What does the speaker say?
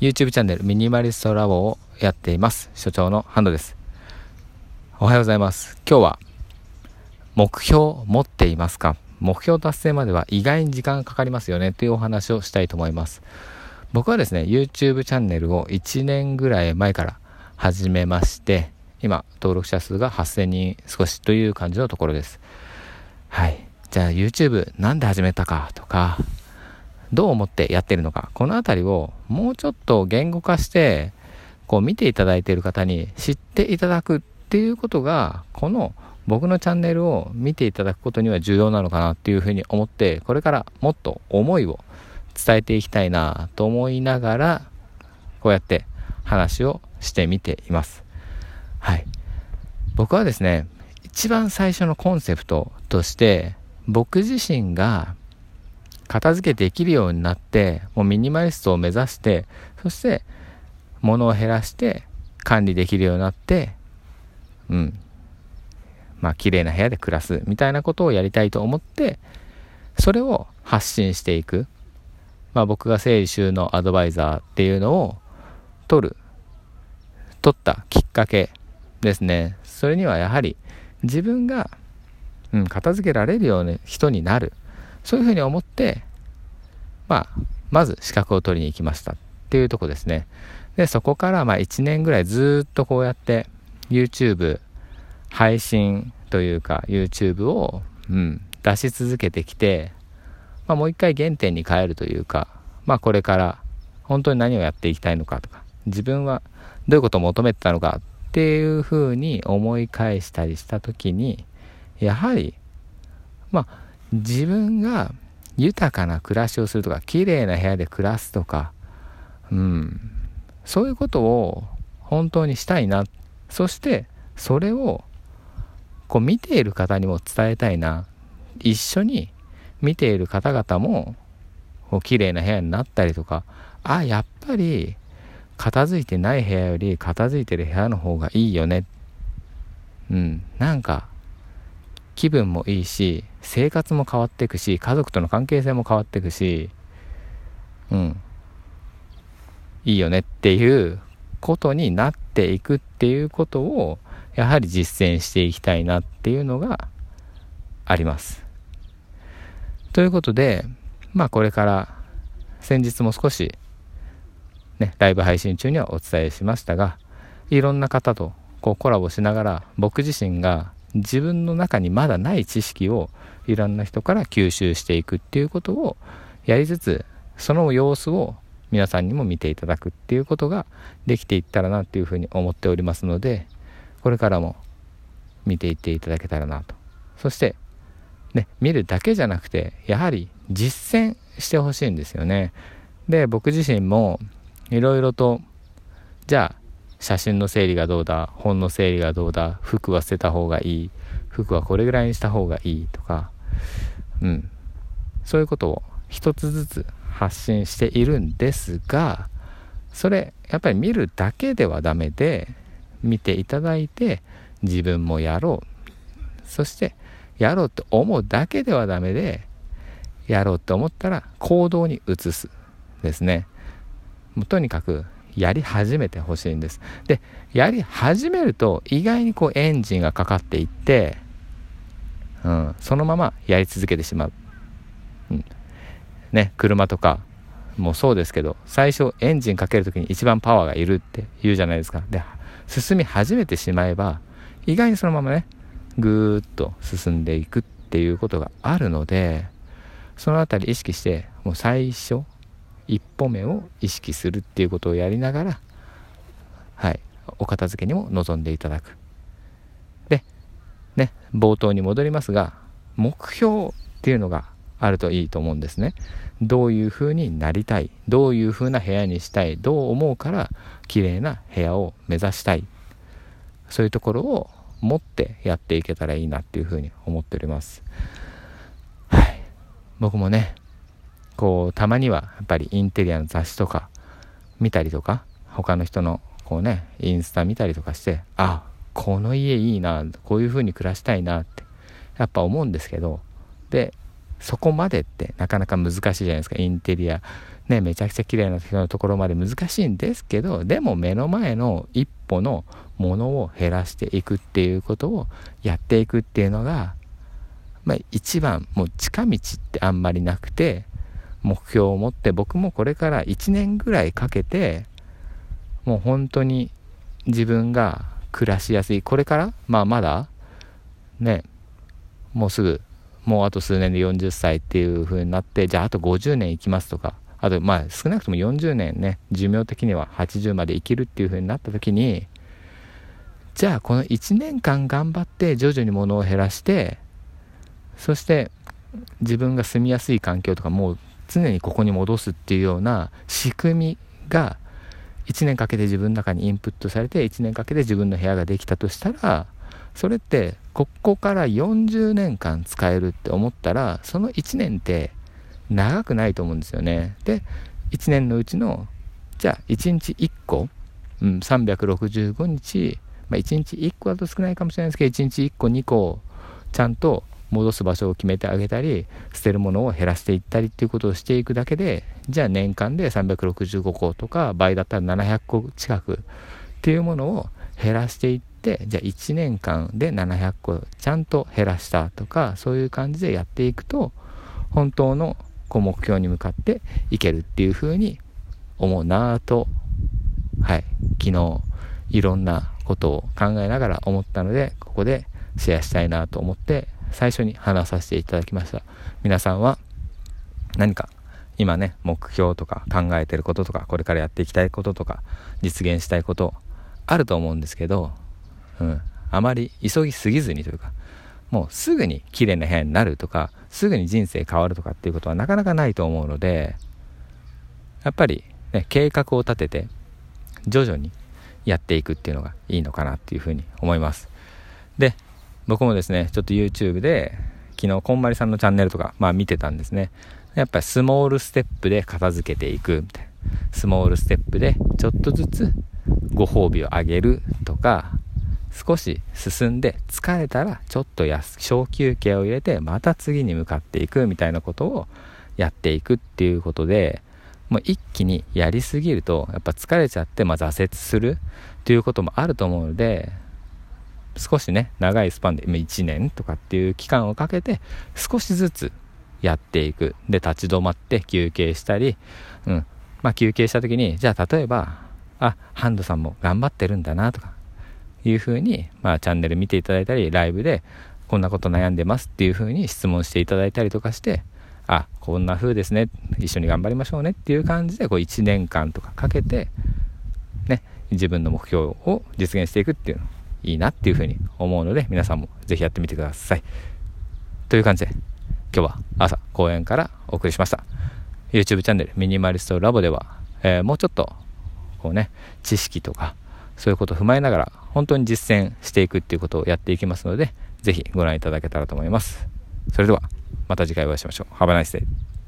YouTube チャンネルミニマリストラボをやっています。所長のハンドです。おはようございます。今日は目標を持っていますか？目標達成までは意外に時間がかかりますよね。というお話をしたいと思います。僕はですね YouTube チャンネルを1年ぐらい前から始めまして今登録者数が8000人少しという感じのところです。はい。じゃあ YouTube なんで始めたかとかどう思ってやってるのか、このあたりをもうちょっと言語化して、こう見ていただいている方に知っていただくっていうことが、この僕のチャンネルを見ていただくことには重要なのかなっていうふうに思って、これからもっと思いを伝えていきたいなと思いながら、こうやって話をしてみています。はい。僕はですね、一番最初のコンセプトとして、僕自身が片付けできるようになって、もうミニマリストを目指して、そして物を減らして管理できるようになって、うん。まあ、綺麗な部屋で暮らすみたいなことをやりたいと思って、それを発信していく。まあ、僕が整理収納アドバイザーっていうのを取る、取ったきっかけですね。それにはやはり自分が、うん、片付けられるような人になる。そういうふうに思って、まあ、まず資格を取りに行きましたっていうとこですね。で、そこからまあ1年ぐらいずっとこうやって YouTube 配信というか YouTube を、うん、出し続けてきて、まあ、もう一回原点に変えるというか、まあこれから本当に何をやっていきたいのかとか、自分はどういうことを求めてたのかっていうふうに思い返したりした時に、やはり、まあ自分が豊かな暮らしをするとか綺麗な部屋で暮らすとかうん。そういうことを本当にしたいな。そしてそれをこう見ている方にも伝えたいな。一緒に見ている方々もこう綺麗な部屋になったりとかあやっぱり片付いてない部屋より片付いてる部屋の方がいいよね。うん。なんか気分もいいし生活も変わっていくし家族との関係性も変わっていくしうんいいよねっていうことになっていくっていうことをやはり実践していきたいなっていうのがあります。ということでまあこれから先日も少しねライブ配信中にはお伝えしましたがいろんな方とこうコラボしながら僕自身が自分の中にまだない知識をいろんな人から吸収していくっていうことをやりつつその様子を皆さんにも見ていただくっていうことができていったらなっていうふうに思っておりますのでこれからも見ていっていただけたらなと。そしてね見るだけじゃなくてやはり実践してほしいんですよね。で僕自身もいろいろとじゃあ写真の整理がどうだ本の整理がどうだ服は捨てた方がいい服はこれぐらいにした方がいいとかうん。そういうことを一つずつ発信しているんですがそれやっぱり見るだけではダメで見ていただいて自分もやろう。そしてやろうと思うだけではダメでやろうと思ったら行動に移すですね。もうとにかくやり始めてほしいんです。で、やり始めると意外にこうエンジンがかかっていって、うん、そのままやり続けてしまう。うん、ね、車とかもそうですけど、最初エンジンかけるときに一番パワーがいるって言うじゃないですか。で、進み始めてしまえば、意外にそのままね、ぐーっと進んでいくっていうことがあるので、そのあたり意識して、もう最初、一歩目を意識するっていうことをやりながら、はい、お片付けにも臨んでいただく。で、ね、冒頭に戻りますが、目標っていうのがあるといいと思うんですね。どういうふうになりたい、どういうふうな部屋にしたい、どう思うから綺麗な部屋を目指したい。そういうところを持ってやっていけたらいいなっていうふうに思っております。僕もね、こうたまにはやっぱりインテリアの雑誌とか見たりとか他の人のこうねインスタ見たりとかしてあこの家いいなこういう風に暮らしたいなってやっぱ思うんですけどでそこまでってなかなか難しいじゃないですか。インテリアね、めちゃくちゃ綺麗な人のところまで難しいんですけど、でも目の前の一歩のものを減らしていくっていうことをやっていくっていうのが、まあ一番、もう近道ってあんまりなくて、目標を持って僕もこれから1年ぐらいかけて、もう本当に自分が暮らしやすい。これからまあまだ、ね、もうすぐ、もうあと数年で40歳っていう風になって、じゃああと50年生きますとか、あと、まあ、少なくとも40年ね、寿命的には80まで生きるっていう風になった時に、じゃあこの1年間頑張って徐々に物を減らして、そして自分が住みやすい環境とかもう常にここに戻すっていうような仕組みが1年かけて自分の中にインプットされて1年かけて自分の部屋ができたとしたらそれってここから40年間使えるって思ったらその1年って長くないと思うんですよね。で、1年のうちの、じゃあ1日1個、うん、365日、まあ、1日1個だと少ないかもしれないですけど、1日1個、2個、ちゃんと戻す場所を決めてあげたり、捨てるものを減らしていったりっていうことをしていくだけで、じゃあ年間で365個とか、倍だったら700個近くっていうものを減らしていって、じゃあ1年間で700個ちゃんと減らしたとか、そういう感じでやっていくと、本当のこう目標に向かっていけるっていうふうに思うなぁと、はい、昨日いろんなことを考えながら思ったので、ここでシェアしたいなと思って最初に話させていただきました。皆さんは何か今ね、目標とか考えてることとか、これからやっていきたいこととか、実現したいことあると思うんですけど、うん、あまり急ぎすぎずにというか、もうすぐに綺麗な部屋になるとか、すぐに人生変わるとかっていうことはなかなかないと思うので、やっぱり、ね、計画を立てて、徐々にやっていくっていうのがいいのかなっていうふうに思います。で、僕もですね、ちょっと YouTube で、昨日、こんまりさんのチャンネルとか、まあ見てたんですね。やっぱりスモールステップで片付けていくみたいな。スモールステップでちょっとずつご褒美をあげるとか、少し進んで疲れたらちょっと小休憩を入れてまた次に向かっていくみたいなことをやっていくっていうことでもう一気にやりすぎるとやっぱ疲れちゃってまあ挫折するっていうこともあると思うので少しね長いスパンで1年とかっていう期間をかけて少しずつやっていく。で立ち止まって休憩したり、うん。まあ、休憩した時にじゃあ例えばあハンドさんも頑張ってるんだなとかいうふうに、まあ、チャンネル見ていただいたり、ライブで、こんなこと悩んでますっていうふうに質問していただいたりとかして、あ、こんな風ですね、一緒に頑張りましょうねっていう感じで、こう1年間とかかけて、ね、自分の目標を実現していくっていうの、いいなっていうふうに思うので、皆さんもぜひやってみてください。という感じで、今日は朝公園からお送りしました。YouTube チャンネルミニマリストラボでは、えー、もうちょっと、こうね、知識とか、そういうことを踏まえながら、本当に実践していくっていうことをやっていきますので、ぜひご覧いただけたらと思います。それでは、また次回お会いしましょう。Have a nice day.